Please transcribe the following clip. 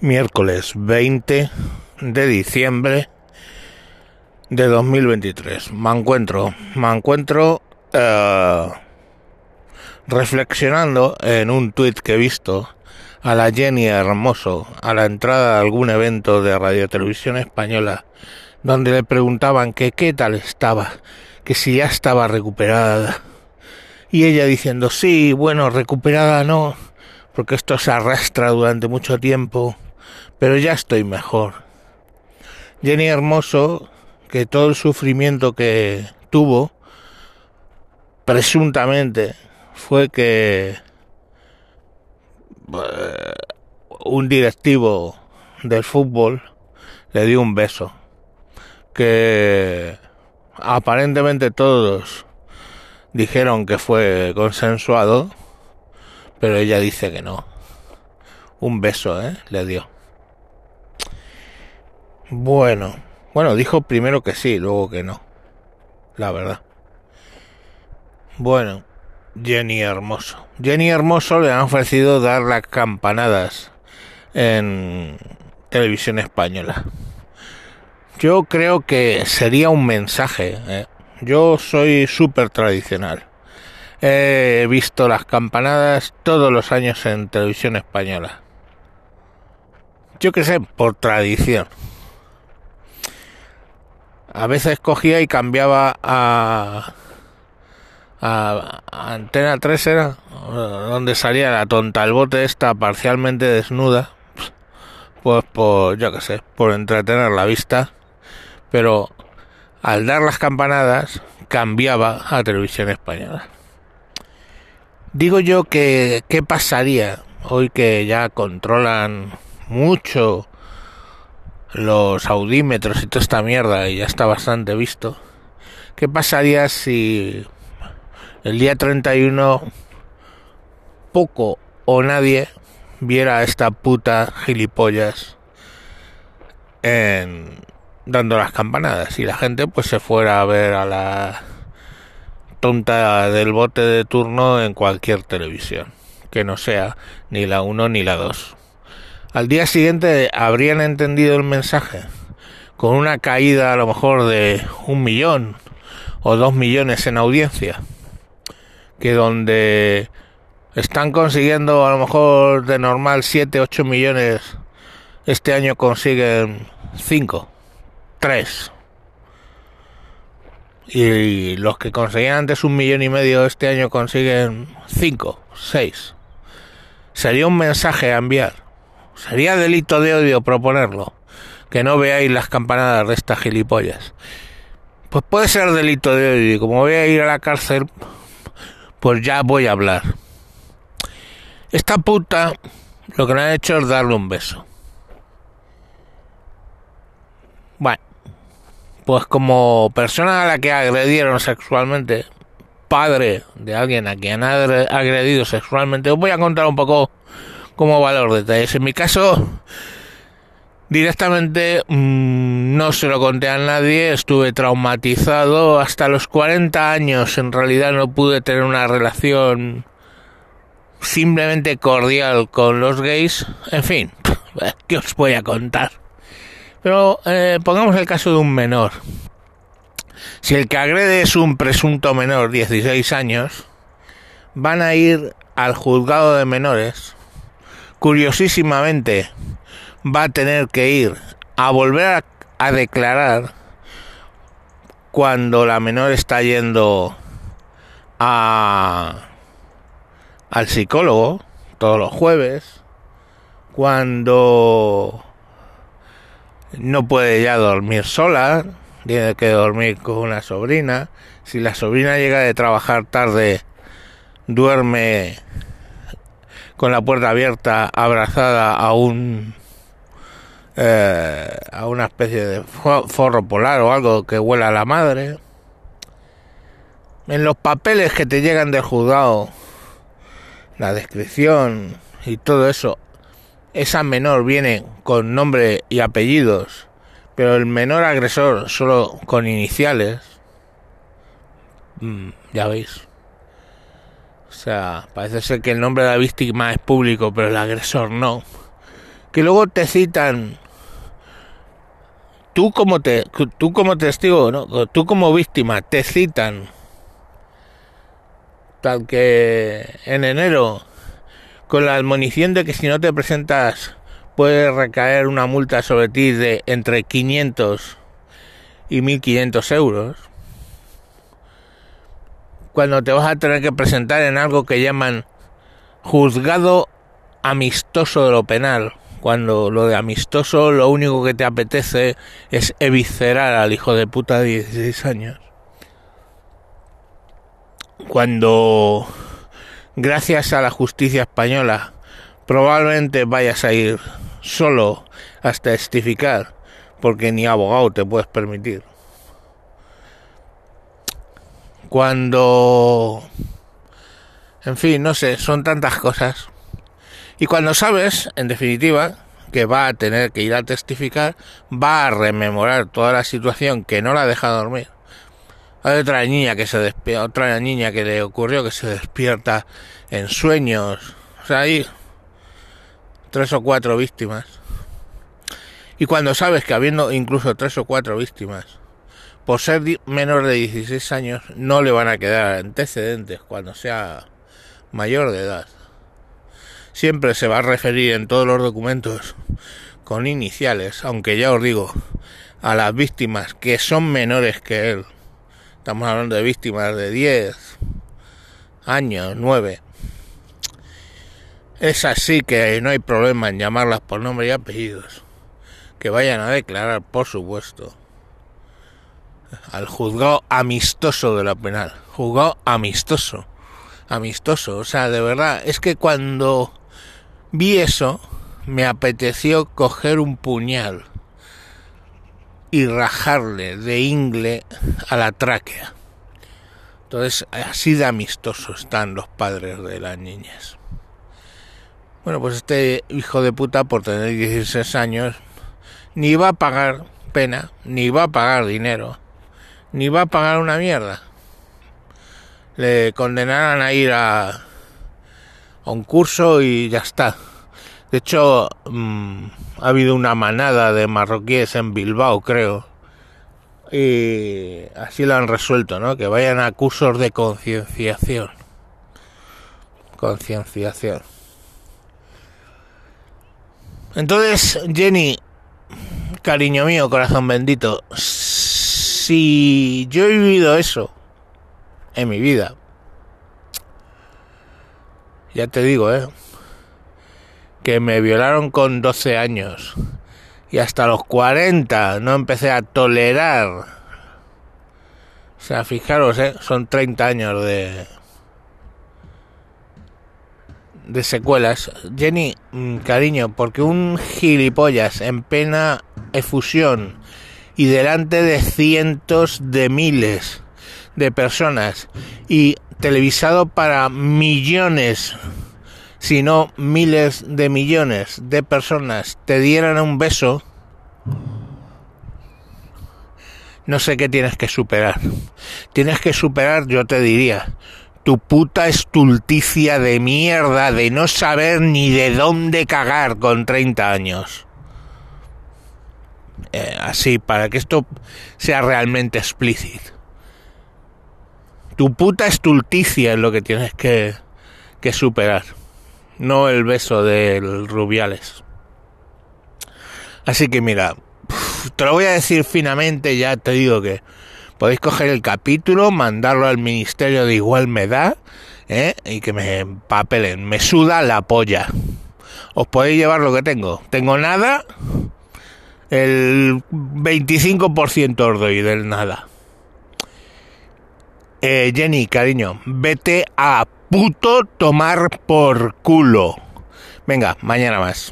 miércoles 20 de diciembre de 2023. Me encuentro, me encuentro eh, reflexionando en un tuit que he visto a la Jenny Hermoso a la entrada de algún evento de Radio Televisión Española donde le preguntaban que qué tal estaba, que si ya estaba recuperada. Y ella diciendo, sí, bueno, recuperada no, porque esto se arrastra durante mucho tiempo, pero ya estoy mejor. Jenny Hermoso, que todo el sufrimiento que tuvo, presuntamente, fue que eh, un directivo del fútbol le dio un beso que aparentemente todos dijeron que fue consensuado, pero ella dice que no. Un beso, ¿eh? Le dio. Bueno, bueno, dijo primero que sí, luego que no. La verdad. Bueno, Jenny Hermoso. Jenny Hermoso le han ofrecido dar las campanadas en televisión española. Yo creo que sería un mensaje. ¿eh? Yo soy súper tradicional. He visto las campanadas todos los años en televisión española. Yo qué sé, por tradición a veces cogía y cambiaba a, Antena 3 era donde salía la tonta el bote esta parcialmente desnuda pues por yo qué sé por entretener la vista. Pero al dar las campanadas cambiaba a televisión española. Digo yo que qué pasaría hoy que ya controlan mucho los audímetros y toda esta mierda y ya está bastante visto. ¿Qué pasaría si el día 31 poco o nadie viera a esta puta gilipollas en, dando las campanadas y la gente pues se fuera a ver a la tonta del bote de turno en cualquier televisión, que no sea ni la 1 ni la 2. Al día siguiente habrían entendido el mensaje con una caída a lo mejor de un millón o dos millones en audiencia, que donde están consiguiendo a lo mejor de normal 7, 8 millones, este año consiguen 5, 3. Y los que conseguían antes un millón y medio este año consiguen 5, 6. Sería un mensaje a enviar Sería delito de odio proponerlo. Que no veáis las campanadas de estas gilipollas. Pues puede ser delito de odio. Y como voy a ir a la cárcel, pues ya voy a hablar. Esta puta lo que me ha hecho es darle un beso. Bueno, pues como persona a la que agredieron sexualmente, padre de alguien a quien ha agredido sexualmente, os voy a contar un poco como valor detalles. En mi caso, directamente mm, no se lo conté a nadie, estuve traumatizado hasta los 40 años, en realidad no pude tener una relación simplemente cordial con los gays, en fin, ¿qué os voy a contar? Pero eh, pongamos el caso de un menor. Si el que agrede es un presunto menor, 16 años, van a ir al juzgado de menores curiosísimamente va a tener que ir a volver a, declarar cuando la menor está yendo a al psicólogo todos los jueves cuando no puede ya dormir sola tiene que dormir con una sobrina. Si la sobrina llega de trabajar tarde duerme con la puerta abierta, abrazada a un eh, a una especie de forro polar o algo que huela a la madre. En los papeles que te llegan del juzgado, la descripción y todo eso, esa menor viene con nombre y apellidos, pero el menor agresor solo con iniciales. Mm, ya veis. O sea, parece ser que el nombre de la víctima es público, pero el agresor no. que luego te citan tú como te tú como testigo, ¿no? tú como víctima te citan tal que en enero con la admonición de que si no te presentas puede recaer una multa sobre ti de entre 500 y 1500 euros cuando te vas a tener que presentar en algo que llaman juzgado amistoso de lo penal cuando lo de amistoso lo único que te apetece es eviscerar al hijo de puta de 16 años. Cuando, gracias a la justicia española, probablemente vayas a ir solo hasta testificar, porque ni abogado te puedes permitir. Cuando, en fin, no sé, son tantas cosas y cuando sabes, en definitiva, que va a tener que ir a testificar, va a rememorar toda la situación que no la deja dormir. Hay otra niña que se despierta, otra niña que le ocurrió que se despierta en sueños. O sea, hay tres o cuatro víctimas. Y cuando sabes que habiendo incluso tres o cuatro víctimas, por ser menor de 16 años, no le van a quedar antecedentes cuando sea mayor de edad siempre se va a referir en todos los documentos con iniciales, aunque ya os digo, a las víctimas que son menores que él. Estamos hablando de víctimas de 10 años, 9. Es así que no hay problema en llamarlas por nombre y apellidos. Que vayan a declarar, por supuesto, al juzgado amistoso de la penal. Juzgado amistoso. Amistoso. O sea, de verdad, es que cuando vi eso, me apeteció coger un puñal y rajarle de ingle a la tráquea. Entonces, así de amistosos están los padres de las niñas. Bueno, pues este hijo de puta, por tener 16 años, ni va a pagar pena, ni va a pagar dinero, ni va a pagar una mierda. Le condenarán a ir a, a un curso y ya está. De hecho, mm, ha habido una manada de marroquíes en Bilbao, creo. Y así lo han resuelto, ¿no? Que vayan a cursos de concienciación. Concienciación. Entonces, Jenny, cariño mío, corazón bendito, si yo he vivido eso en mi vida, ya te digo, ¿eh? Que me violaron con 12 años. Y hasta los 40 no empecé a tolerar. O sea, fijaros, ¿eh? Son 30 años de... De secuelas. Jenny, mm, cariño, porque un gilipollas en pena efusión y delante de cientos de miles de personas y televisado para millones, si no miles de millones de personas te dieran un beso, no sé qué tienes que superar. Tienes que superar, yo te diría, tu puta estulticia de mierda de no saber ni de dónde cagar con 30 años. Eh, así, para que esto sea realmente explícito. Tu puta estulticia es lo que tienes que, que superar, no el beso del Rubiales. Así que mira, te lo voy a decir finamente, ya te digo que podéis coger el capítulo, mandarlo al Ministerio de Igual Me Da, ¿eh? y que me empapelen, me suda la polla. Os podéis llevar lo que tengo. Tengo nada, el 25% os doy del nada. Eh, Jenny, cariño, vete a puto tomar por culo. Venga, mañana más.